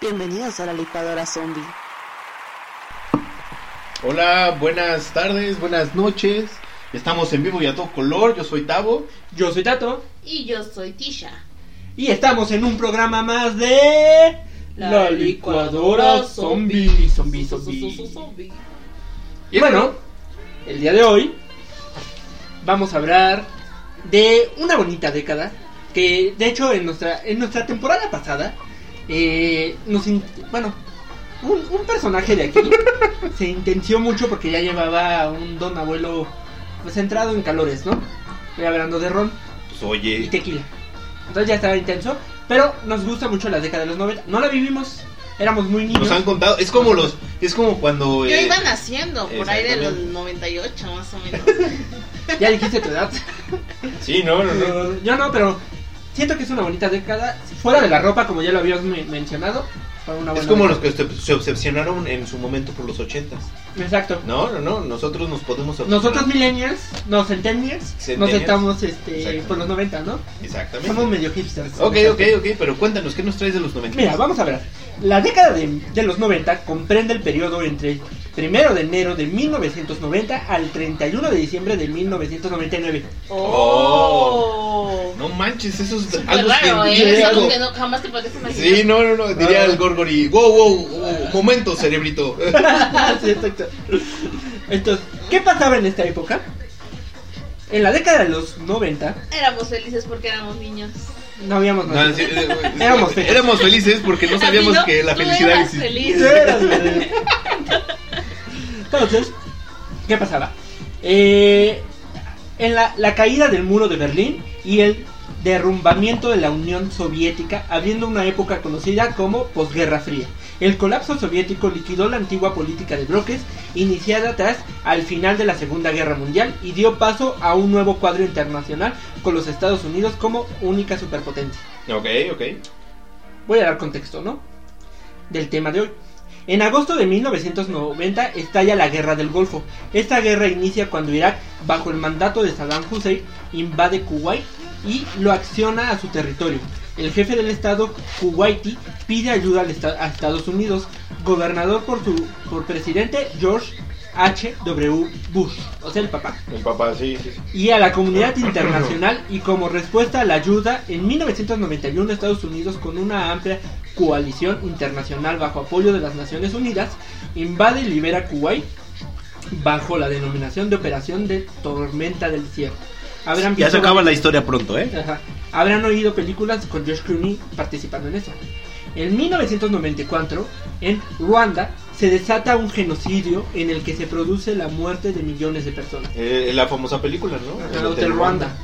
Bienvenidos a la licuadora zombie. Hola, buenas tardes, buenas noches. Estamos en vivo y a todo color. Yo soy Tavo. Yo soy Tato Y yo soy Tisha. y estamos en un programa más de La licuadora zombie, zombie, zombie. Y bueno, el día de hoy vamos a hablar de una bonita década que de hecho en nuestra en nuestra temporada pasada eh, nos in- bueno un, un personaje de aquí se intenció mucho porque ya llevaba un don abuelo pues entrado en calores, ¿no? Estoy hablando de ron Pues y tequila. Entonces ya estaba intenso, pero nos gusta mucho la década de los 90. No la vivimos, éramos muy niños. nos han contado. Es como los. Es como cuando. Yo eh, iba naciendo por ahí de los exactamente. 98 más o menos. Ya dijiste tu edad. Sí, no, no, no. Yo no, pero siento que es una bonita década. Fuera de la ropa, como ya lo habíamos me- mencionado. Una Es como los que se se obsesionaron en su momento por los ochentas. Exacto. No, no, no. Nosotros nos podemos obsesionar. Nosotros millennials, no centennials, nos estamos este, por los 90, ¿no? Exactamente. Somos medio hipsters. Ok, ok, ok. Pero cuéntanos, ¿qué nos traes de los 90? Mira, vamos a ver. La década de, de los 90 comprende el periodo entre 1 de enero de 1990 al 31 de diciembre de 1999. ¡Oh! No manches, eso es Súper algo raro, ¿eh? científico. Es algo que no, jamás te puedes imaginar. Sí, no, no, no. Diría Ah. el Gorgori. Wow, wow, wow. Momento, cerebrito. sí, exacto. Entonces, ¿qué pasaba en esta época? En la década de los 90 Éramos felices porque éramos niños. no habíamos No, sí, eh, Éramos felices. éramos felices porque no sabíamos ¿A ti no? que la Tú felicidad existía. feliz. Sí, eras feliz. Entonces, ¿qué pasaba? Eh, en la, la caída del muro de Berlín y el derrumbamiento de la Unión Soviética, abriendo una época conocida como posguerra fría. El colapso soviético liquidó la antigua política de bloques iniciada tras al final de la Segunda Guerra Mundial y dio paso a un nuevo cuadro internacional con los Estados Unidos como única superpotencia. Ok, ok. Voy a dar contexto, ¿no? Del tema de hoy. En agosto de 1990 estalla la Guerra del Golfo. Esta guerra inicia cuando Irak, bajo el mandato de Saddam Hussein, invade Kuwait y lo acciona a su territorio. El jefe del estado kuwaití pide ayuda a Estados Unidos, gobernador por su por presidente George H. W. Bush, o sea el papá El papá, sí, sí. sí. y a la comunidad internacional y como respuesta a la ayuda en 1991 Estados Unidos con una amplia coalición internacional bajo apoyo de las Naciones Unidas invade y libera Kuwait bajo la denominación de Operación de Tormenta del Desierto. Habrán Ya se acaba la historia pronto, ¿eh? Ajá. Habrán oído películas con Josh Clooney participando en eso. En 1994, en Ruanda, se desata un genocidio en el que se produce la muerte de millones de personas. Eh, la famosa película, ¿no? El Hotel Ruanda.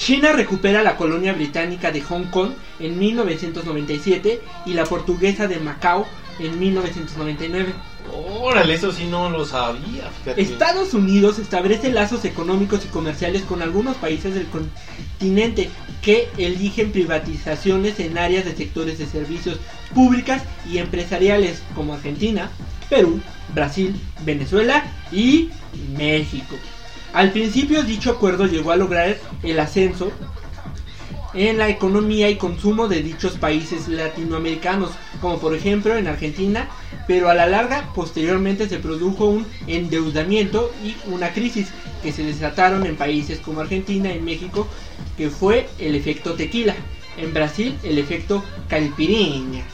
China recupera la colonia británica de Hong Kong en 1997 y la portuguesa de Macao en 1999. Órale, eso sí no lo sabía. fíjate. Estados Unidos establece lazos económicos y comerciales con algunos países del continente que eligen privatizaciones en áreas de sectores de servicios públicas y empresariales como Argentina, Perú, Brasil, Venezuela y México. Al principio dicho acuerdo llegó a lograr el ascenso en la economía y consumo de dichos países latinoamericanos, como por ejemplo en Argentina, pero a la larga posteriormente se produjo un endeudamiento y una crisis que se desataron en países como Argentina y México, que fue el efecto tequila, en Brasil el efecto calpiriña,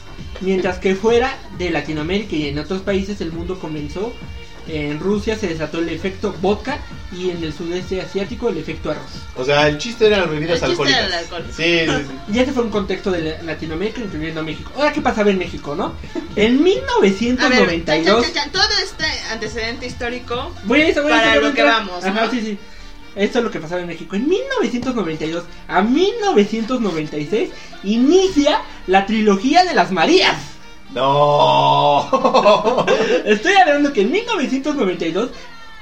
mientras que fuera de Latinoamérica y en otros países el mundo comenzó en Rusia se desató el efecto vodka y en el sudeste asiático el efecto arroz. O sea, el chiste eran las bebidas El chiste era el alcohol. Sí, sí, sí. Y ese fue un contexto de la- Latinoamérica, incluyendo México. Ahora, ¿qué pasaba en México, no? En A ver, 1992... chan, chan, chan, todo este antecedente histórico. Voy a eso, voy a Para lo que vamos, Ajá, ¿no? sí, sí. Esto es lo que pasaba en México. En 1992 a 1996 inicia la trilogía de las Marías. No. Estoy hablando que en 1992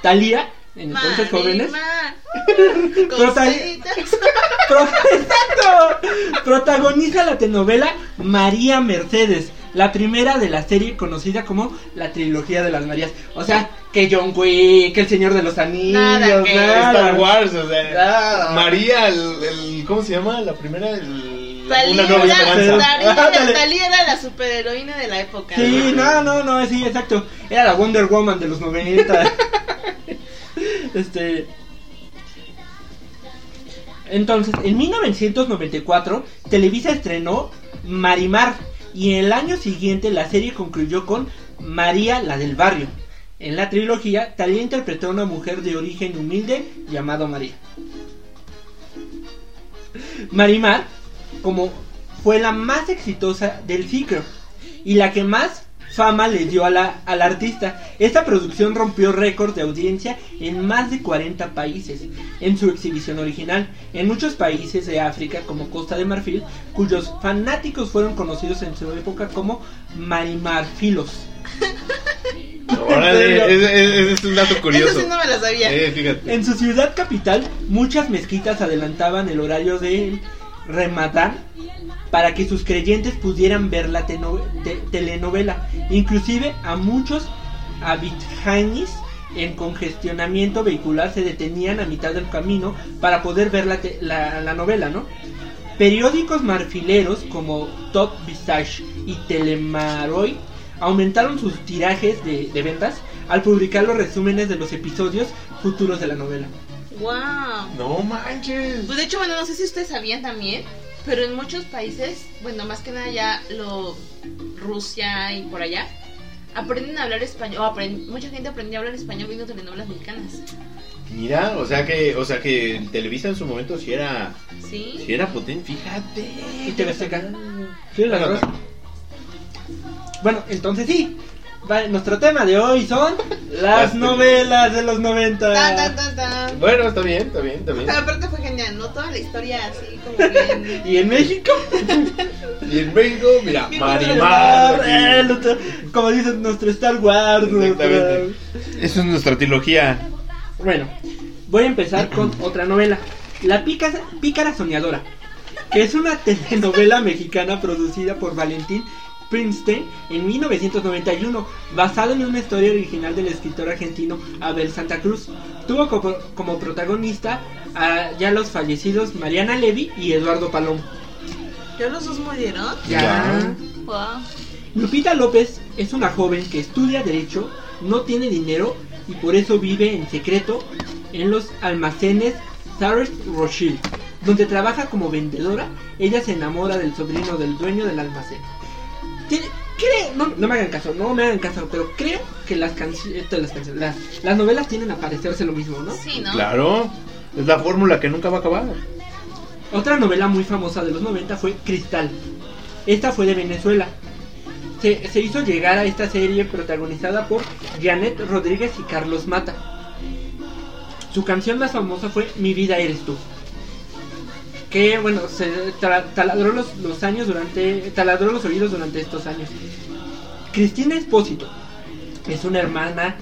Talía, en entonces jóvenes, Prota- Exacto. Protagoniza la telenovela María Mercedes, la primera de la serie conocida como la trilogía de las Marías. O sea, que John Wick, que el Señor de los Anillos, Nada, que nada. Star Wars, o sea. Nada. María, el, el- ¿Cómo se llama? La primera, el, Talía, Una nueva esperanza. Talía- Ándale. Talía era la superheroína de la época. Sí, no, no, no, sí, exacto. Era la Wonder Woman de los 90. este. Entonces, en 1994, Televisa estrenó Marimar. Y en el año siguiente, la serie concluyó con María, la del barrio. En la trilogía, Talía interpretó a una mujer de origen humilde llamada María. Marimar, como fue la más exitosa del ciclo y la que más fama le dio a la, al artista. Esta producción rompió récords de audiencia en más de 40 países en su exhibición original, en muchos países de África como Costa de Marfil, cuyos fanáticos fueron conocidos en su época como marimarfilos. Ese, es un dato curioso. Eso sí no me la sabía. Eh. En su ciudad capital, muchas mezquitas adelantaban el horario de Ramadán para que sus creyentes pudieran ver la telenovela. Inclusive a muchos abidjanis en congestionamiento vehicular se detenían a mitad del camino para poder ver la, la- la novela, ¿no? Periódicos marfileros como Top Visage y Telemaroy aumentaron sus tirajes de, de ventas al publicar los resúmenes de los episodios futuros de la novela. Wow. No manches. Pues de hecho, bueno, no sé si ustedes sabían también, pero en muchos países, bueno, más que nada ya lo Rusia y por allá, aprenden a hablar español, o aprend- mucha gente aprendió a hablar español viendo telenovelas mexicanas. Mira, o sea que, o sea que Televisa en su momento sí era, ¿Sí? sí era potente, fíjate. Y TV Azteca. Sí, la. Bueno, entonces sí. Va- nuestro tema de hoy son las Las novelas de los 90. Tan, tan, tan, tan. Bueno, está bien, está bien, está bien. Pero aparte fue genial, ¿no? Toda la historia así como bien... Y en México, Y en México, mira, Marimar, Marimar. eh, nuestro- como dicen nuestro Star Wars. Exactamente. Esa es nuestra trilogía. Bueno, voy a empezar con otra novela. La Pícara, Pícara Soñadora, que es una telenovela mexicana producida por Valentín Princeton en 1991, basada en una historia original del escritor argentino Abel Santa Cruz. Tuvo como, como protagonista a ya los fallecidos Mariana Levy y Eduardo Palomo. ¿Ya los dos murieron? Ya. Wow. Lupita López es una joven que estudia derecho, no tiene dinero y por eso vive en secreto en los almacenes Sarres Rothschild, donde trabaja como vendedora. Ella se enamora del sobrino del dueño del almacén. Creo, no, no me hagan caso, no me hagan caso, pero creo que las canciones, las, canciones las, las novelas tienen a parecerse lo mismo, ¿no? Sí, ¿no? Claro, es la fórmula que nunca va a acabar. Otra novela muy famosa de los 90 fue Cristal. Esta fue de Venezuela. Se, se hizo llegar a esta serie protagonizada por Janet Rodríguez y Carlos Mata. Su canción más famosa fue Mi vida eres tú. Que bueno, se tra- taladró los, los años durante. taladró los oídos durante estos años. Cristina Espósito es una hermana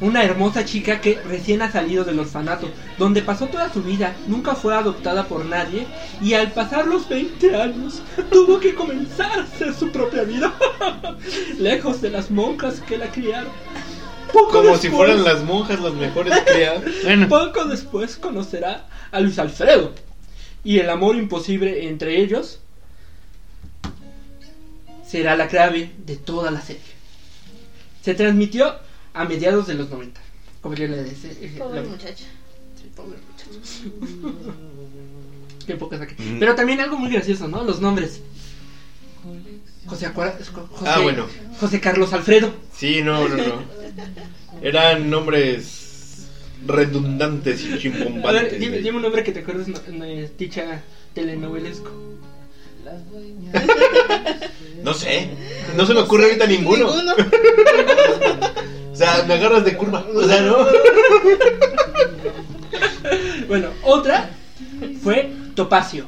una hermosa chica que recién ha salido del orfanato, donde pasó toda su vida, nunca fue adoptada por nadie y al pasar los 20 años tuvo que comenzar a hacer su propia vida, lejos de las monjas que la criaron. Poco Como si después- fueran las monjas las mejores criadas. Bueno, Poco después conocerá a Luis Alfredo y el amor imposible entre ellos será la clave de toda la serie. Se transmitió a mediados de los 90. Como yo le decía. eh, Pobre la- muchacha. Sí, pobre muchacho. Qué poca saqué. Mm. Pero también algo muy gracioso, ¿no? Los nombres. José, Acuara- José, Ah, bueno. José Carlos Alfredo. sí, no, no, no. Eran nombres redundantes y A ver, chimbombantes. dime, un nombre que te acuerdes, no, no, dicha telenovelesco. No sé, no se me ocurre ahorita ninguno. Ninguno. O sea, me agarras de curva. O sea, no. Bueno, otra fue Topacio.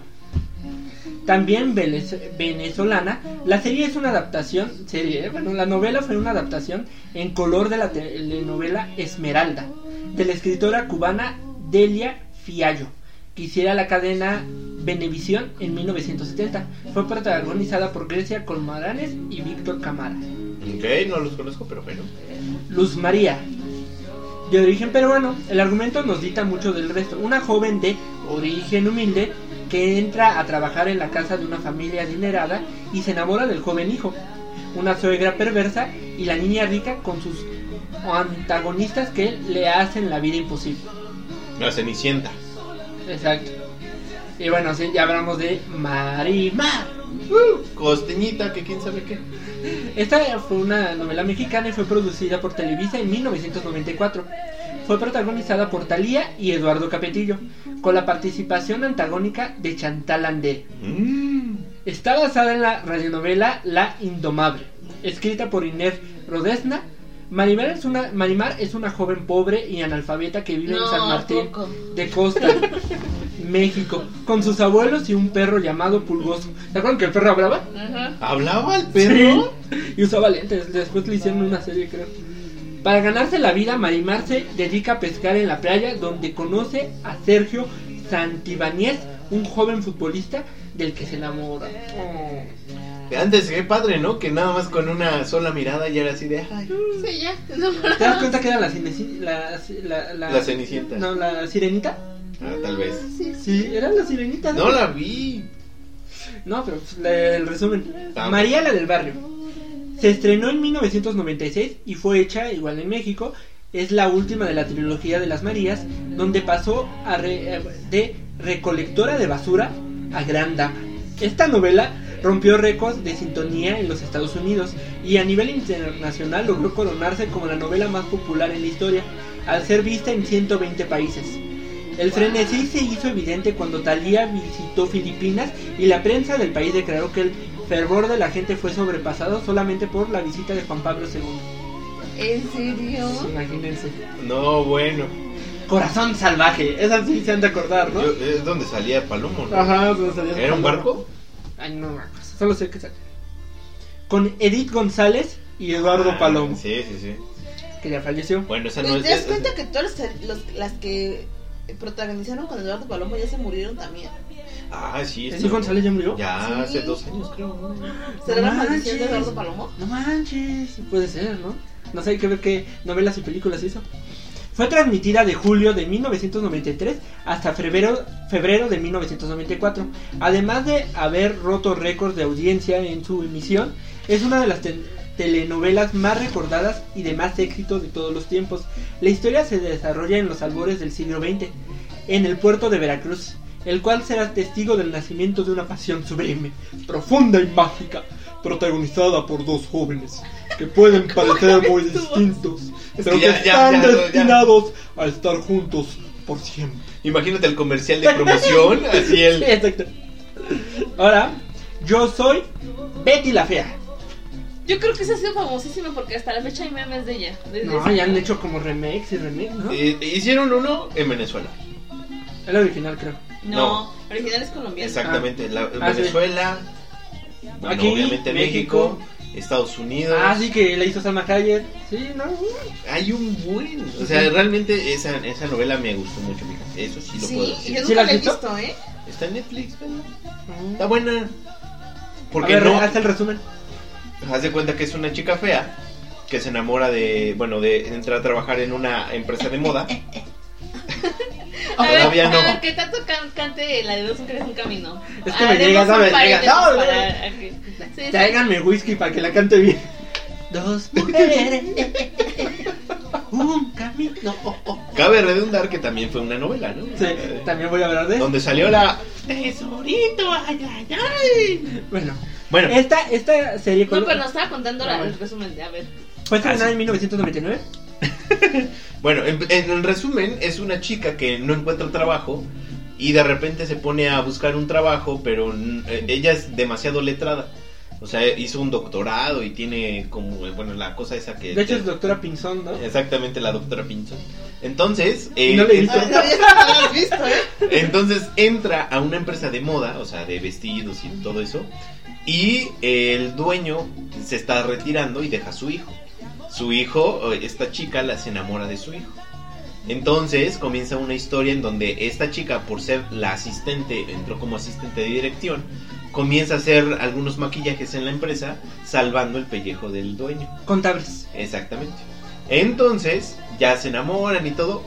También venez- venezolana. La serie es una adaptación, serie, ¿eh? bueno, la novela fue una adaptación en color de la telenovela Esmeralda, de la escritora cubana Delia Fiallo. que hiciera la cadena Venevisión en 1970. Fue protagonizada por Grecia Colmaranes y Víctor Camara. Ok, no los conozco, pero bueno. Luz María. De origen peruano, el argumento nos dita mucho del resto. Una joven de origen humilde que entra a trabajar en la casa de una familia adinerada y se enamora del joven hijo. Una suegra perversa y la niña rica con sus antagonistas que le hacen la vida imposible. La Cenicienta. Exacto. Y bueno, sí, ya hablamos de Marimar. Costeñita, que quién sabe qué. Esta fue una novela mexicana y fue producida por Televisa en 1994. Fue protagonizada por Talía y Eduardo Capetillo, con la participación antagónica de Chantal Andé. Mm. Está basada en la radionovela La Indomable, escrita por Inés Rodesna. Marimar es, una, Marimar es una joven pobre y analfabeta que vive en San Martín poco. de Costa, México, con sus abuelos y un perro llamado Pulgoso. ¿Se acuerdan que el perro hablaba? ¿Hablaba el perro? Sí. Y usaba lentes. Después le hicieron una serie, creo. Para ganarse la vida, Marimar se dedica a pescar en la playa, donde conoce a Sergio Santibáñez, un joven futbolista del que se enamora. Oh. Antes, qué padre, ¿no? Que nada más con una sola mirada ya era así de. Ay, Sí, ya. No, ¿Te das cuenta que era la, la, la, la, La Cenicienta. No, la sirenita. ah, tal vez. sí, Sí, era la sirenita. No la vi. No, pero pues, la- el resumen. María la del barrio. Se estrenó en 1996 y fue hecha igual en México. Es la última de la trilogía de las Marías, donde pasó eh, de recolectora de basura a gran dama. Esta novela rompió récords de sintonía en los Estados Unidos y a nivel internacional logró coronarse como la novela más popular en la historia, al ser vista en 120 países. El frenesí se hizo evidente cuando Thalía visitó Filipinas y la prensa del país declaró que el fervor de la gente fue sobrepasado solamente por la visita de Juan Pablo II. ¿En serio? Imagínense. No, bueno. Corazón salvaje, esa sí se han de acordar, ¿no? Yo- es donde salía Palomo, ¿no? Ajá, pero salía ¿Era un barco? Ay, no me acuerdo, solo sé que sale. Con Edith González y Eduardo Ah, Palomo, Sí, sí, sí. que ya falleció. Bueno, esa no Pues, es. ¿Te das es- cuenta que todas las que protagonizaron con Eduardo Palomo ya se murieron también? Ah, sí. ¿Edith esto- González ya murió? Ya Sí. hace dos años, creo. ¿no? ¿Será la manches. maldición de Eduardo Palomo? No manches, puede ser, ¿no? No sé, hay que ver qué novelas y películas hizo. Fue transmitida de julio de 1993 hasta febrero, febrero de 1994. Además de haber roto récords de audiencia en su emisión, es una de las te- telenovelas más recordadas y de más éxito de todos los tiempos. La historia se desarrolla en los albores del siglo XX, en el puerto de Veracruz, el cual será testigo del nacimiento de una pasión sublime, profunda y mágica, protagonizada por dos jóvenes que pueden parecer muy distintos, Es pero que ya- están ya- ya- destinados a estar juntos por siempre. Imagínate el comercial de promoción, así el. Sí, exacto. Ahora, yo soy Betty la Fea. Yo creo que esa ha sido famosísima porque hasta la fecha hay memes de ella. desde No, ya han hecho como remakes y remakes, ¿no? Eh, hicieron uno en Venezuela. El original, creo. No, original es colombiano. Exactamente. La, Ah, sí. Venezuela. Bueno, Aquí, obviamente México. México, Estados Unidos. Ah, sí, que la hizo Salma Hayek. Sí, ¿no? Hay un buen. O sea, realmente esa, esa novela me gustó mucho, fíjate. Eso sí lo puedo Sí, decir. yo ¿Sí nunca la he visto? visto, ¿eh? Está en Netflix, ¿verdad? Está buena. A Porque ver, no. haz el resumen. Haz de cuenta que es una chica fea que se enamora de. Bueno, de entrar a trabajar en una empresa de moda. A ver, Todavía no. a ver, que can- cante la de dos mujeres un camino. Es que me llega, ¿sabes? Llega. No, no. sí. Tráiganme whisky para que la cante bien. Dos mujeres, un camino. Oh, oh. Cabe redundar que también fue una novela, ¿no? Sí, también voy a hablar de eso. Donde salió la. Tesorito, ay, ay, ay. Bueno, Bueno, esta, esta serie No, ¿cuál- pero nos estaba contando la- el resumen de, a ver. fue estrenada Ah, en 1999. Bueno, en, en resumen, es una chica que no encuentra trabajo y de repente se pone a buscar un trabajo, pero mm, eh, ella es demasiado letrada. O sea, hizo un doctorado y tiene como, eh, bueno, la cosa esa que... De hecho, es doctora Pinzón, ¿no? Exactamente, la doctora Pinzón. Entonces, eh, No le he visto. Ah, no, ya no la has visto, ¿eh? entonces entra a una empresa de moda, o sea, de vestidos y todo eso, y el dueño se está retirando y deja a su hijo. Su hijo, esta chica, la se enamora de su hijo. Entonces comienza una historia en donde esta chica, por ser la asistente, entró como asistente de dirección, comienza a hacer algunos maquillajes en la empresa, salvando el pellejo del dueño. Contables. Exactamente. Entonces, ya se enamoran y todo,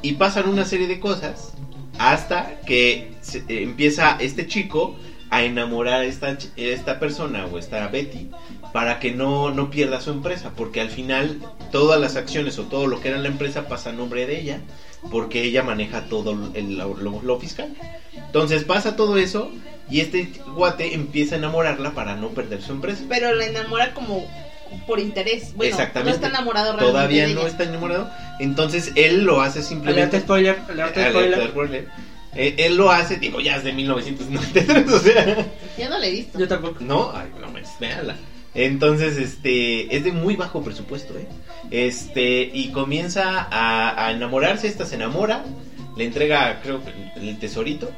y pasan una serie de cosas hasta que se- eh, empieza este chico a enamorar a esta, esta persona o esta Betty para que no, no pierda su empresa, porque al final todas las acciones o todo lo que era la empresa pasa a nombre de ella, porque ella maneja todo el- lo, lo- fiscal. Entonces pasa todo eso y este guate empieza a enamorarla para no perder su empresa. Pero la enamora como por interés. Bueno, Exactamente. no está enamorado realmente Todavía de no ella. está enamorado. Entonces él lo hace simplemente. Alerta spoiler, alerta Alerta spoiler. spoiler. Eh, él lo hace, digo, ya es de 1993, o sea. Ya no la he visto. Yo tampoco. No, ay, no me véanla. Entonces, este, es de muy bajo presupuesto, ¿eh? Este, y comienza a, a enamorarse, esta se enamora, le entrega, creo, que el tesorito.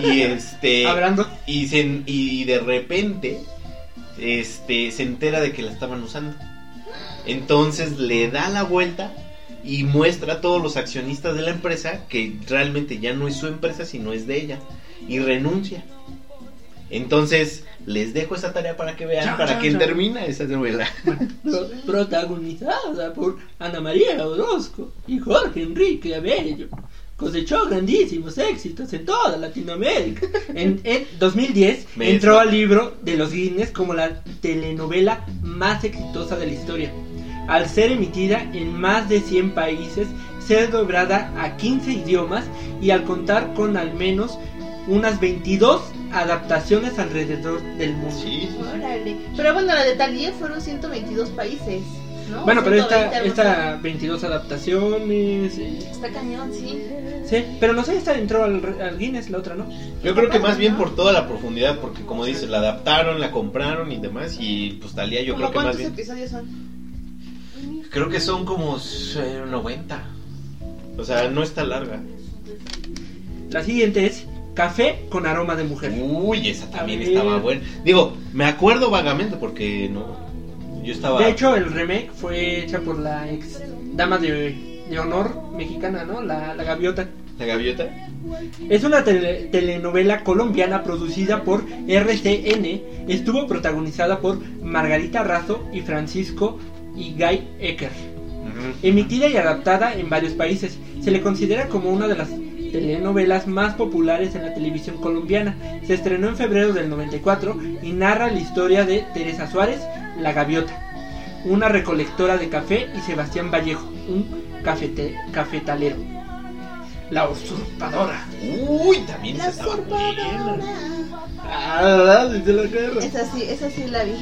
Y este. Hablando. y, se, y de repente este se entera de que la estaban usando entonces le da la vuelta y muestra a todos los accionistas de la empresa que realmente ya no es su empresa sino es de ella y renuncia entonces les dejo esa tarea para que vean para chan, quien termina esa novela Pro- protagonizada por Ana María Orozco y Jorge Enrique Abello. Cosechó grandísimos éxitos en toda Latinoamérica. En, en 2010 Me entró al libro de los Guinness como la telenovela más exitosa de la historia. Al ser emitida en más de 100 países, ser doblada a 15 idiomas y al contar con al menos unas 22 adaptaciones alrededor del mundo. sí, sí, sí. Órale. Pero bueno, la de Talía fueron 122 países. ¿no? Bueno, pero esta, 120 algo esta así. 22 adaptaciones. eh, Está cañón, sí. Sí, pero no sé, esta entró al, al Guinness, la otra no. yo creo que más bien por toda la profundidad porque como dices la adaptaron la compraron y demás y pues Talía yo ¿Cómo creo que más cuántos bien episodios son? Creo que son como eh, 90. O sea, no está larga. La siguiente es Café con aroma de mujer. Uy, esa también estaba buena. Digo, me acuerdo vagamente porque no. Yo estaba. De hecho, el remake fue hecha por la ex dama de, de honor mexicana, ¿no? La, la gaviota. La gaviota. Es una tele- telenovela colombiana producida por RCN. Estuvo protagonizada por Margarita Razo y Francisco y Guy Ecker. Emitida y adaptada en varios países, se le considera como una de las telenovelas más populares en la televisión colombiana. Se estrenó en febrero del 94 y narra la historia de Teresa Suárez, la gaviota, una recolectora de café, y Sebastián Vallejo, un cafete- cafetalero. La usurpadora. Uy, también La usurpadora. Ah, la guerra. Esa sí, esa sí la vi.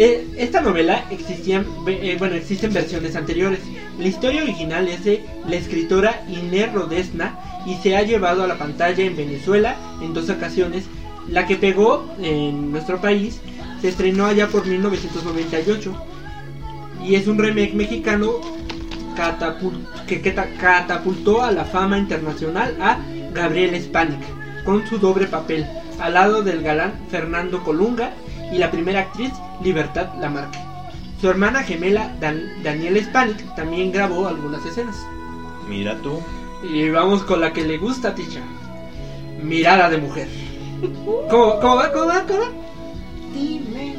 Eh, esta novela existían, eh, bueno, existen versiones anteriores. La historia original es de la escritora Inés Rodesna y se ha llevado a la pantalla en Venezuela en dos ocasiones. La que pegó en nuestro país se estrenó allá por 1998 y es un remake mexicano que, que ta- catapultó a la fama internacional a Gabriel Spanik con su doble papel al lado del galán Fernando Colunga y la primera actriz Libertad Lamarque. Su hermana gemela Dan- Daniela Spanik también grabó algunas escenas. Mira tú. Y vamos con la que le gusta Ticha. Mirada de mujer. ¿Cómo, cómo va? ¿Cómo va? ¿Cómo va? Dime,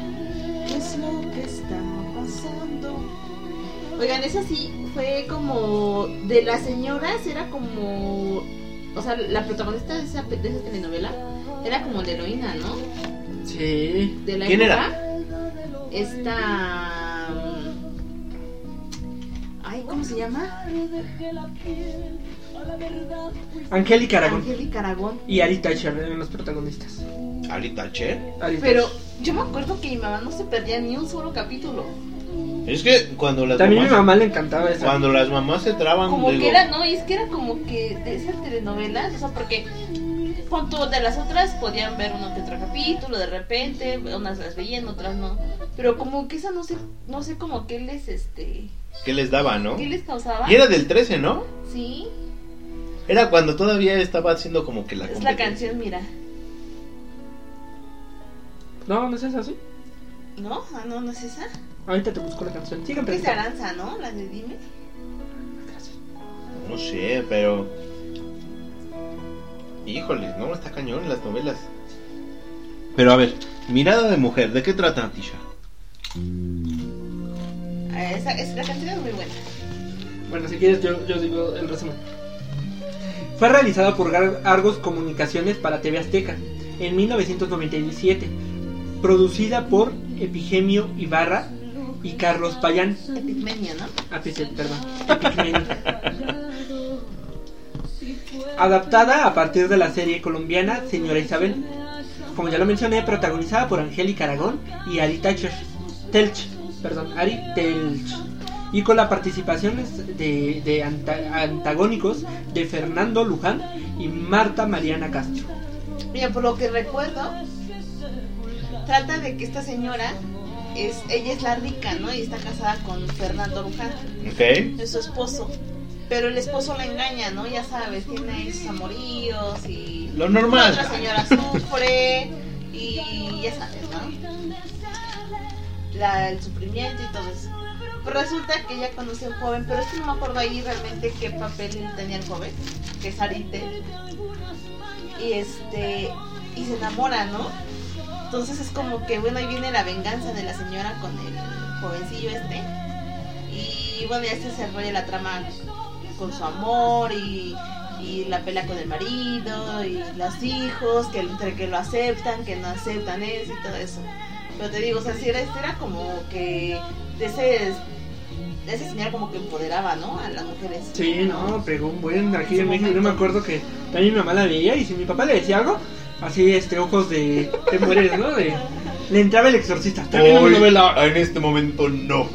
¿qué es lo que está pasando? Oigan, esa sí fue como. De las señoras, era como. O sea, la protagonista de esa, de esa telenovela era como de heroína, ¿no? Sí. De la ¿Quién época. era? Esta. mm, Ay, ¿cómo se llama? Angélica Aragón Angélica Aragón. y Ari Thatcher eran los protagonistas. Ari Thatcher. Ari Pero Thatcher. yo me acuerdo que mi mamá no se perdía ni un solo capítulo. Es que cuando las También a mi mamás. mamá le encantaba esa. Cuando las mamás se traban. Como digo, que era, no, y es que era como que de esas telenovelas, o sea, porque punto de las otras podían ver uno que otro capítulo, de repente, unas las veían, otras no. Pero como que esa no sé, no sé como qué les, este, ¿Qué les daba, no? qué les causaba. Y era del 13, ¿no? Sí, Era cuando todavía estaba haciendo como que la es la canción, mira. No, no es esa, ¿sí? ¿No? Ah, no, no es esa. Ahorita te busco la canción. Sigan Es de. Aranza, ¿no? La de Dime. No sé, pero. Híjole, no, está cañón las novelas. Pero a ver, Mirada de Mujer, ¿de qué trata, Tisha? Ah, Esa, esa- la canción es muy buena. Bueno, si quieres yo, yo digo el resumen. Fue realizada por Argos Comunicaciones para TV Azteca en 1997, producida por Epigemio Ibarra y Carlos Payán. Epigmenio, ¿no? Ah, pues, eh, perdón, Epigmenio. Adaptada a partir de la serie colombiana Señora Isabel. Como ya lo mencioné, protagonizada por Angélica Aragón y Ari Telch, perdón, Ari Telch. Y con la participación de, de anta- antagónicos de Fernando Luján y Marta Mariana Castro. Mira, por lo que recuerdo, trata de que esta señora es, ella es la rica, ¿no? Y está casada con Fernando Luján, Ok. es su esposo. Pero el esposo la engaña, ¿no? Ya sabes, tiene ahí sus amoríos y Lo normal. la otra señora sufre y ya sabes, ¿no? La, el sufrimiento y todo eso. Pero resulta que ella conoce a un joven, pero es que no me acuerdo ahí realmente qué papel tenía el joven, que es Arite. Y este, y se enamora, ¿no? Entonces es como que, bueno, ahí viene la venganza de la señora con el jovencillo este. Y bueno, ya se desarrolla la trama con su amor y, y la pelea con el marido y los hijos, que entre que lo aceptan, que no aceptan eso y todo eso. Pero te digo, o sea, si era, este era como que de ese, de ese señor como que empoderaba, ¿no? A las mujeres. Sí, no, pegó un buen aquí en México. Yo me acuerdo que también mi mamá la veía y si mi papá le decía algo, así, este, ojos de, de mujeres, ¿no? De, le entraba el exorcista. También Hoy, novela. en este momento no.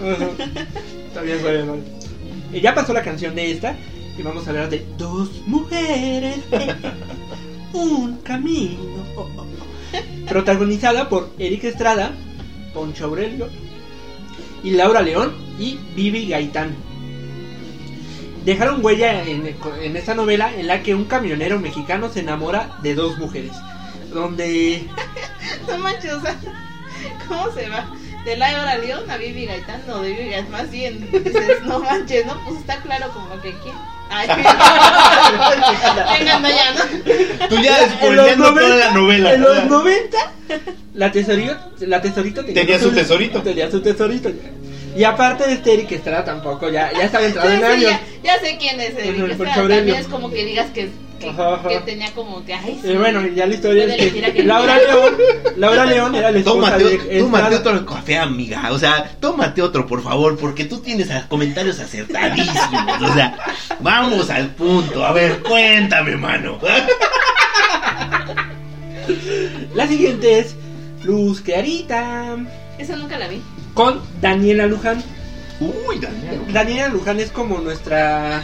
También sabe mal. Y ya pasó la canción de esta y vamos a hablar de dos mujeres en un camino. Protagonizada por Eric Estrada, Poncho Aurelio y Laura León y Vivi Gaitán. Dejaron huella en, esta novela en la que un camionero mexicano se enamora de dos mujeres. Donde No manches, ¿cómo se va? De Laura León a Vivi Gaitán, no, de Vivi Gaitán, más bien, dices, no manches, no, pues está claro como que quién. Ay, venga, no, ya, ¿no? Tú ya spoileando toda 90, la novela. En los 90, la tesorito, la tesorito Tenía su tesorito. Tenía su tesorito. Y aparte de este Eric Estrada tampoco, ya, ya estaba entrado Sí, en sí, años. ya, ya sé quién es Eric Estrada. También es como que digas que, que, Ajá, ajá. que tenía como que, ay, sí. Y bueno, ya la historia es que Laura. León, Laura León era la esposa Tómate, de otro- tómate Estrada. otro café, amiga. O sea, tómate otro, por favor, porque tú tienes comentarios acertadísimos. O sea, vamos al punto. A ver, cuéntame, mano. La siguiente es Luz Clarita Esa nunca la vi. con Daniela Luján. Uy, Daniel. Daniela Luján es como nuestra.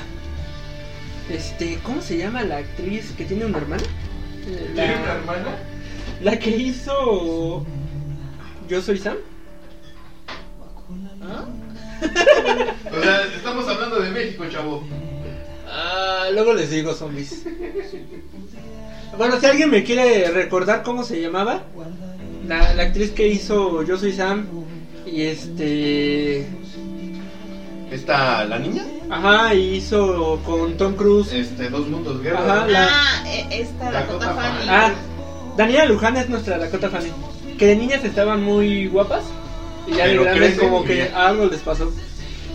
Este, ¿cómo se llama la actriz que tiene una hermana? La, hermana? la que hizo. Yo soy Sam. ¿Ah? O sea, estamos hablando de México, chavo. Ah, luego les digo zombies. Bueno, si alguien me quiere recordar cómo se llamaba, la, la actriz que hizo Yo soy Sam y este. ¿Está la niña? Ajá, y hizo con Tom Cruise. Este, Dos Mundos Guerra. Ajá. La- Ah, e- esta Dakota Dakota Fanning. Ah, Daniela Luján es nuestra Dakota Fanning. Que de niñas estaban muy guapas y ya de Pero grandes crecen como que ya. algo les pasó.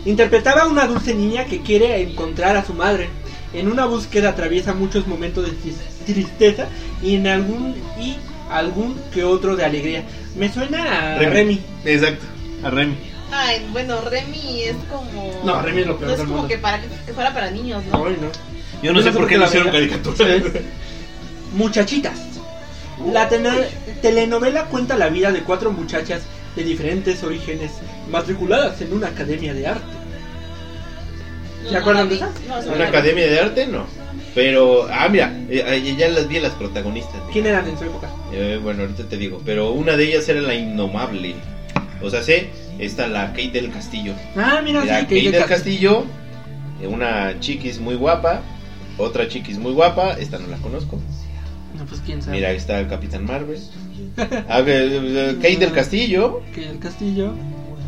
Interpretaba a una dulce niña que quiere encontrar a su madre. En una búsqueda atraviesa muchos momentos de tris- tristeza y en algún y algún que otro de alegría. Me suena a Remy. Exacto, a Remy. Ay, bueno, Remy es como. No, Remy es lo peor No es del como mundo. que, para, que fuera para niños, ¿no? Ay, no. Yo no, sé por qué la le hicieron veía. caricatura. Sí. Muchachitas. La tene- telenovela cuenta la vida de cuatro muchachas de diferentes orígenes, matriculadas en una academia de arte. No, ¿Se no acuerdan la de esa? No, no ¿Una la academia de arte? No. Pero, ah, mira, eh, eh, ya las vi a las protagonistas. mira. ¿Quién eran en su época? Eh, bueno, ahorita te digo, pero una de ellas era la innomable. O sea, sé, está la Kate del Castillo. Ah, mira, la sí, Kate que del Castillo, eh, una chiquis muy guapa, otra chiquis muy guapa, esta no la conozco. No, pues quién sabe. Mira, ahí está el Capitán Marvel. Ah, eh, eh, Kate del Castillo, Que el castillo.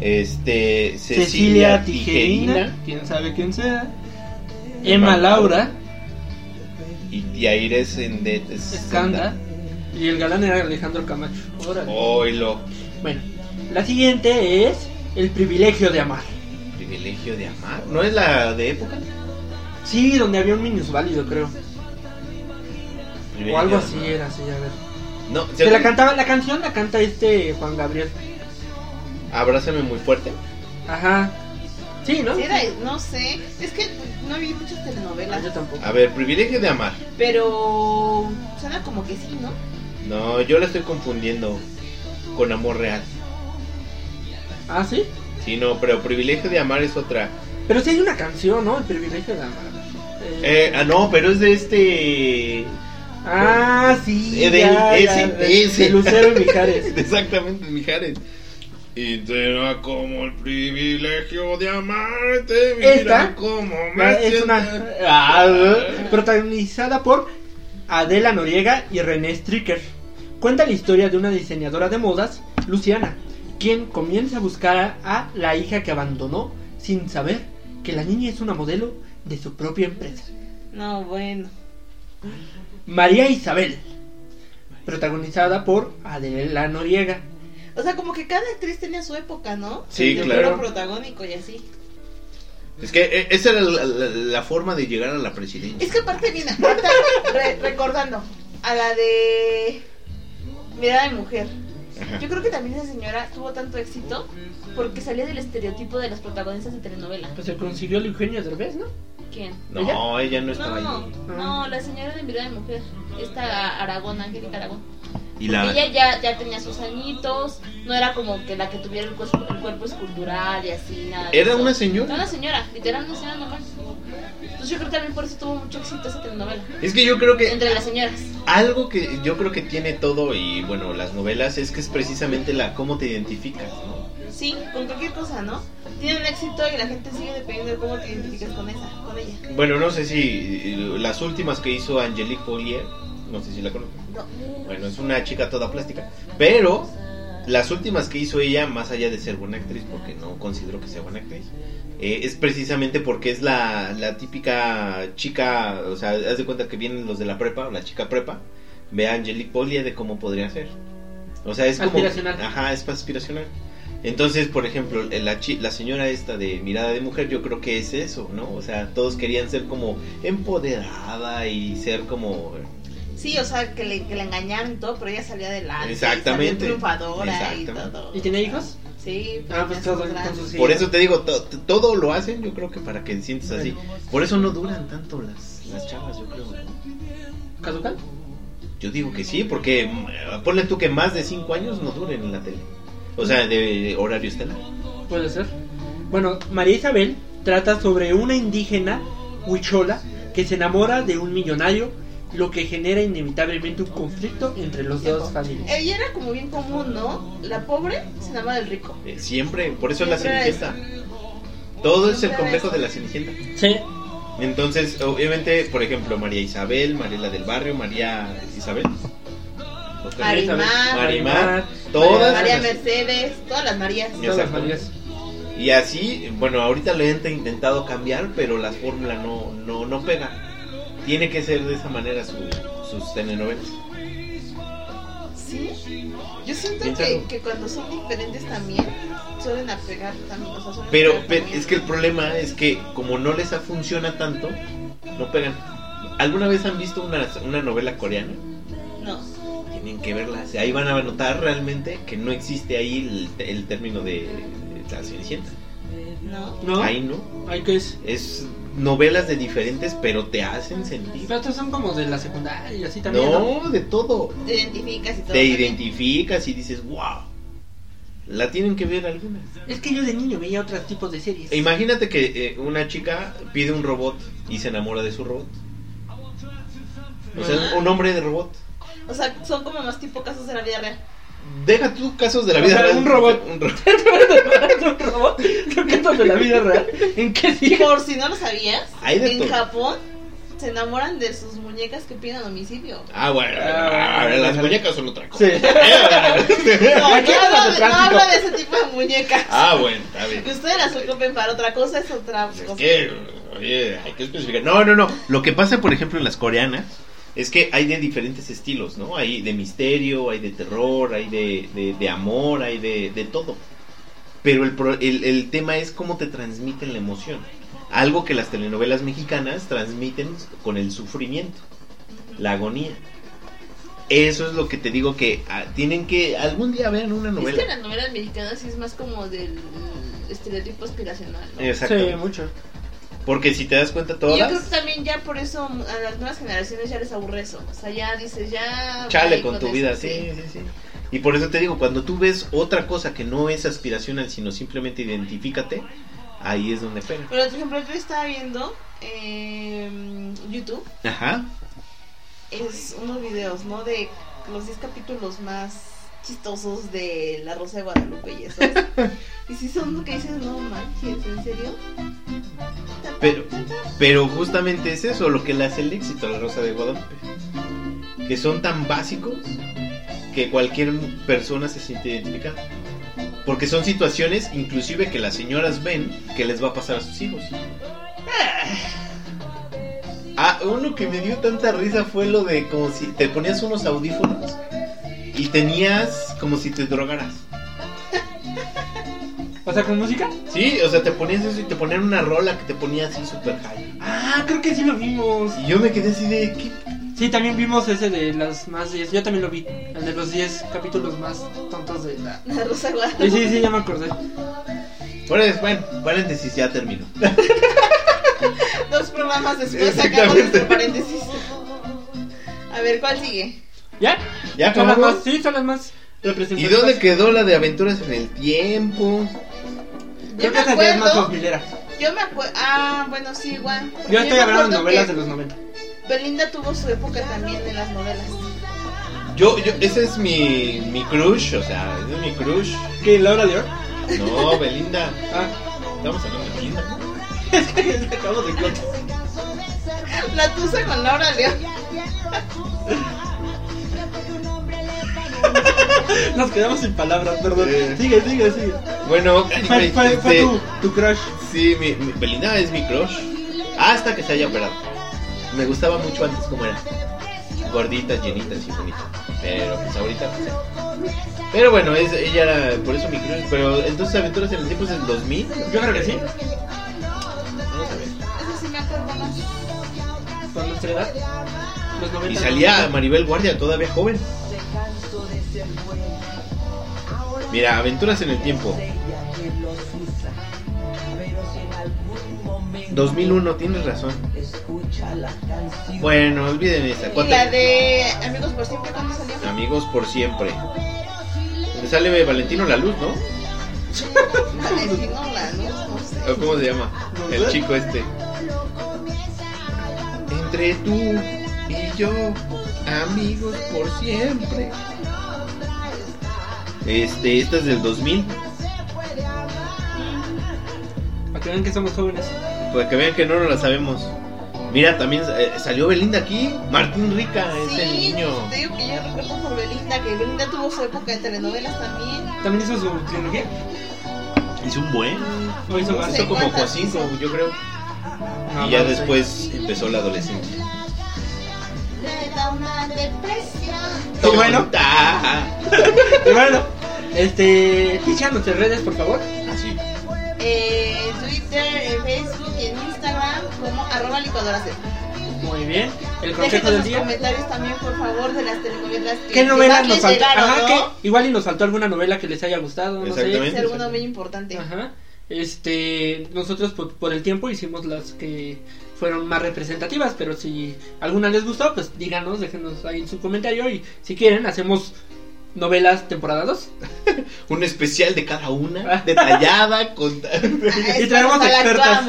este, Cecilia, Cecilia, Tijerina. Tijerina. Quién sabe quién sea. Emma Laura, Y Yair Sendet y el galán era Alejandro Camacho. Órale. Oilo. Bueno, la siguiente es El privilegio de amar. Privilegio de amar. ¿No es la de época? Sí, donde había un minusválido, creo. O algo así amar. era, sí, a ver. No, Se la cantaba, la canción la canta este Juan Gabriel. Abrázame muy fuerte. Ajá. Sí, ¿no? Sí, era- no sé, es que no vi muchas Ah, telenovelas, yo tampoco. A ver, privilegio de amar. pero suena como que sí, ¿no? No, yo la estoy confundiendo con amor real. Ah, sí. Sí, no, pero privilegio de amar es otra. Pero sí hay una canción, ¿no? El privilegio de amar. Eh, ah, no, pero es de este. ah, sí. eh, de- ya, ese, ya, de- ese. de Lucero y Mijares. Exactamente, Mijares. Y será como el privilegio de amarte, mira Esta como Ah, es una ah, protagonizada por Adela Noriega y René Stricker. Cuenta la historia de una diseñadora de modas, Luciana, quien comienza a buscar a, la hija que abandonó sin saber que la niña es una modelo de su propia empresa. No, bueno. María Isabel, protagonizada por Adela Noriega. O sea, como que cada actriz tenía su época, ¿no? Sí, Yo claro. protagónico y así. Es que eh, esa era la, la- la forma de llegar a la presidencia. Es que aparte, mira, ahorita re- recordando a la de Mirada de Mujer. Yo creo que también esa señora tuvo tanto éxito porque salía del estereotipo de las protagonistas de telenovela. Pues se consiguió el Eugenio Derbez, ¿no? ¿Quién? No, ella no No, estaba no, ahí. no, la señora de Mirada de Mujer. Esta Aragón, Angélica Aragón. Y la, Ella ya, ya tenía sus añitos, no era como que la que tuviera el cuerpo, el cuerpo escultural y así, nada. Era eso. una señora. Era una señora, literal una señora normal. Entonces yo creo que también por eso tuvo mucho éxito esa telenovela. Es que yo creo que Entre las señoras. algo que yo creo que tiene todo y bueno, las novelas es que es precisamente la cómo te identificas, ¿no? Sí, con cualquier cosa, ¿no? Tienen éxito y la gente sigue dependiendo de cómo te identificas con esa, con ella. Bueno, no sé si eh, las últimas que hizo Angelique Bollier, no sé si la conozco. No. Bueno, es una chica toda plástica, pero las últimas que hizo ella, más allá de ser buena actriz, porque no considero que sea buena actriz, eh, es precisamente porque es la, la típica chica, o sea, haz de cuenta que vienen los de la prepa, o la chica prepa, ve a Angelique Bollier de cómo podría ser. O sea, es como... Aspiracional. Ajá, es aspiracional. Entonces, por ejemplo, la, chi- la señora esta de mirada de mujer, yo creo que es eso, ¿no? O sea, todos querían ser como empoderada y ser como... Sí, o sea, que le, que engañaron y todo, pero ella salía adelante. Exactamente. Salió triunfadora y Exactamente. todo. ¿Y tiene hijos? Sí, Ah, pues todo sus Por eso te digo, to- to- todo lo hacen, yo creo que para que sientes así. Por eso no duran tanto las, las chavas, yo creo. ¿Caducan? Yo digo que sí, porque mm, ponle tú que más de 5 años no duren en la tele. O sea, de horario estelar. Puede ser. Bueno, María Isabel trata sobre una indígena huichola que se enamora de un millonario, lo que genera inevitablemente un conflicto entre los dos familias. Ella era como bien común, ¿no? La pobre se enamora del rico. Eh, siempre, por eso es la Siempre Cenicienta. Todo es el Siempre complejo es. de la Cenicienta. Sí. Entonces, obviamente, por ejemplo, María Isabel, Mariela del Barrio, María Isabel. Marimar, Marimar, todas. María Mercedes, todas las Marías. Todas las. Marías. Y así, bueno, ahorita lo he intentado cambiar, pero la fórmula no, no, no pega. Tiene que ser de esa manera su- sus telenovelas. Sí. Yo siento que, que cuando son diferentes también suelen apegar también. O sea, suelen Pero, también. es que el problema es que como no les funciona tanto, no pegan. ¿Alguna vez han visto una, una novela coreana? No. Tienen que verla. Ahí van a notar realmente que no existe ahí el, el término de, de la Cenicienta. No. ¿No? Ahí no. Ay, ¿qué es? Es novelas de diferentes, pero te hacen sentir. Pero estos son como de la secundaria y así también. ¿no? No, de todo. Te identificas y todo. Te también. identificas y dices, wow. La tienen que ver algunas. Es que yo de niño veía otros tipos de series. Imagínate que eh, una chica pide un robot y se enamora de su robot. O sea, un hombre de robot. O sea, son como más tipo casos de la vida real. Deja tú casos de la O vida sea, real. un robot. Un ro- ¿Es un robot? ¿Qué es de la vida real? ¿En qué por si no lo sabías, Hay de en todo. Japón se enamoran de sus muñecas que piden homicidio. Ah, bueno. Ah, las muñecas son otra cosa. Sí. No, no hablo de no hablo de ese tipo de muñecas. ah, bueno, está bien. Que ustedes las ocupen para otra cosa es otra Es cosa. que Oye, hay que especificar. No, no, no. Lo que pasa, por ejemplo, en las coreanas es que hay de diferentes estilos, ¿no? Hay de misterio, hay de terror, hay de, de, de amor, hay de, de todo. Pero el, pro- el, el tema es cómo te transmiten la emoción. Algo que las telenovelas mexicanas transmiten con el sufrimiento, la agonía. Eso es lo que te digo que ah, tienen que algún día ver una Es novela. que las novelas mexicanas sí es más como del estereotipo aspiracional, ¿no? Exacto. Sí, mucho. Porque si te das cuenta Y yo creo todas, que también ya por eso a las nuevas generaciones ya les aburre eso. O sea, ya dices, ya... chale con tu eso, vida, sí, sí, sí. Y por eso te digo, cuando tú ves otra cosa que no es aspiracional, sino simplemente identifícate, ahí es donde pega. Pero, por ejemplo, yo estaba viendo eh, YouTube, Ajá. es unos videos, ¿no? De los 10 capítulos más chistosos de La Rosa de Guadalupe y eso. y si son lo que dices, no manches, ¿en serio? Pero, pero justamente es eso lo que le hace el éxito a la Rosa de Guadalupe. Que son tan básicos que cualquier persona se siente identificada. Porque son situaciones, inclusive, que las señoras ven que les va a pasar a sus hijos. Ah, uno que me dio tanta risa fue lo de como si te ponías unos audífonos y tenías como si te drogaras. O sea, con música. Sí, o sea, te ponías eso y te ponían una rola que te ponía así super high. Ah, creo que sí lo vimos. Y yo me quedé así de, ¿qué Sí, también vimos ese de las más 10. Yo también lo vi. El de los 10 capítulos más tontos de la. La Rosa Sí, sí, sí, ya me acordé. Pues, bueno, paréntesis, ya termino. Dos programas después sacamos nuestro paréntesis. A ver, ¿cuál sigue? ¿Ya? ¿Ya Son las acabamos? más, sí, son las más ¿Y representativas. dónde quedó la de aventuras en el tiempo? Creo Yo que me es más acuerdo. 2000 Yo me acuerdo. Ah, bueno, sí, igual. Yo estoy hablando de acuerdo novelas de los 90. Belinda tuvo su época también en las novelas. Yo, yo, ese es mi, mi crush, o sea, ese es mi crush. ¿Qué? ¿Laura León? No, Belinda. Ah, Estamos hablando de Belinda. es que acabo de contar. La tusa con Laura León. Nos quedamos sin palabras, perdón. Sigue, sigue, sigue. Bueno, ¿Cuál fue, fue este, tu, tu crush? sí, mi, mi- Belinda es mi crush. Hasta que se haya operado. Me gustaba mucho antes como era. Gorditas, llenitas y bonitas. Pero pues ahorita pues. Pero bueno, es, ella era por eso mi crush. Pero entonces aventuras en el tiempo es del 2000. Yo creo que sí. Vamos a ver. Eso sí me acuerdo más. Con nuestra edad. Los 90. Y salía Maribel Guardia todavía joven. Mira, aventuras en el tiempo. 2001, tienes razón. Bueno, olviden esa. Y ¿Cuánto- la de Amigos por Siempre, ¿cuándo salió? Amigos por siempre. Donde sale Valentino La Luz, ¿no? Valentino Lanús, no sé. ¿O cómo se llama? El chico este. Entre tú y yo, amigos por siempre. Este, esta es del 2000. Para que vean que somos jóvenes. Para que vean que no nos la sabemos. Mira, también eh, salió Belinda aquí. Martín Rica, ese Sí, niño. te digo que yo recuerdo por Belinda, que Belinda tuvo su época de telenovelas también. También hizo su trilogía. Hizo un buen. O hizo más. Hizo como cinco, hizo. yo creo. No, y ya no sé. después empezó la adolescencia. Le da una depresión. Y bueno. Y bueno, este. Ficha nuestras redes, por favor. Así. Eh, en Twitter, en Facebook y en Instagram como arroba licuadora. Muy bien. El consejo del los día. comentarios también, por favor, de las telenovelas que, ¿Qué que novela más nos faltó? Ajá, ¿no? que igual y nos faltó alguna novela que les haya gustado, no sé. Exactamente. Es alguna muy importante. Ajá. Este, nosotros por, por el tiempo hicimos las que fueron más representativas, pero si alguna les gustó, pues díganos, déjenos ahí en su comentario y si quieren hacemos novelas temporada 2. Un especial de cada Ah. una, detallada, con... Ah, Y traemos expertas.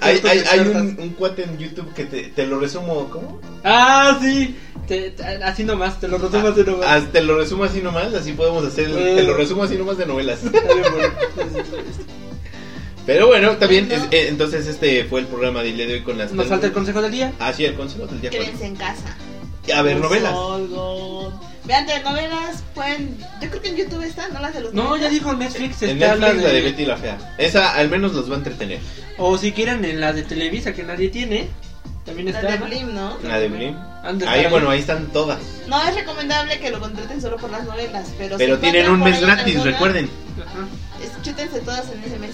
Hay, expertos. hay, hay expertas. un, un cuate en YouTube que te, te lo resumo, ¿cómo? Ah, sí. Te- te- así nomás, te lo resumo así nomás. Ah, te lo resumo así nomás, así podemos hacer, Eh. te lo resumo así nomás de novelas. Pero bueno, también, Bueno. es- eh, entonces este fue el programa del día de hoy con las... Nos falta el consejo del día. Ah, sí, el consejo del día. Quédense en casa. A ver, novelas. Vean telenovelas, pueden. Yo creo que en YouTube está, ¿no? Las de los. No, 90. ya dijo Netflix, En está Netflix la la de de... Betty la Fea. Esa al menos los va a entretener. O si quieren en la de Televisa que nadie tiene, también La está. de ¿no? Blim, ¿no? La de Blim. De Ahí, bueno, ahí están todas. No es recomendable que lo contraten solo por las novelas, pero. Pero si tienen un mes gratis, alguna, recuerden. Ajá. es- Chútense todas en ese mes.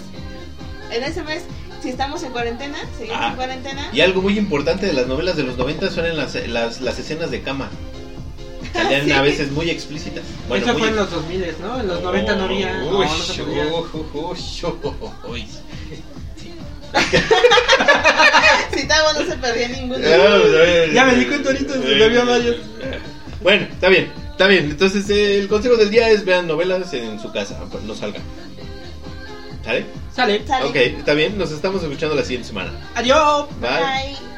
En ese mes, si estamos en cuarentena, seguimos Ah. en cuarentena. Y algo muy importante de las novelas de los 90 son en las, las, las escenas de cama. Salían Sí. a veces muy explícitas. Bueno, Eso muy fue en los 2000, ¿no? En los 90 no había. Uy, no se podía. uy, uy, uy. Si Tavo no se perdía ninguno. Ya me di cuenta ahorita, se me había varios. Bueno, está bien, está bien. Entonces, eh, el consejo del día es vean novelas en su casa, pues, no salgan. ¿Sale? Sale. Sale. Ok, está bien. Nos estamos escuchando la siguiente semana. Adiós. Bye. Bye.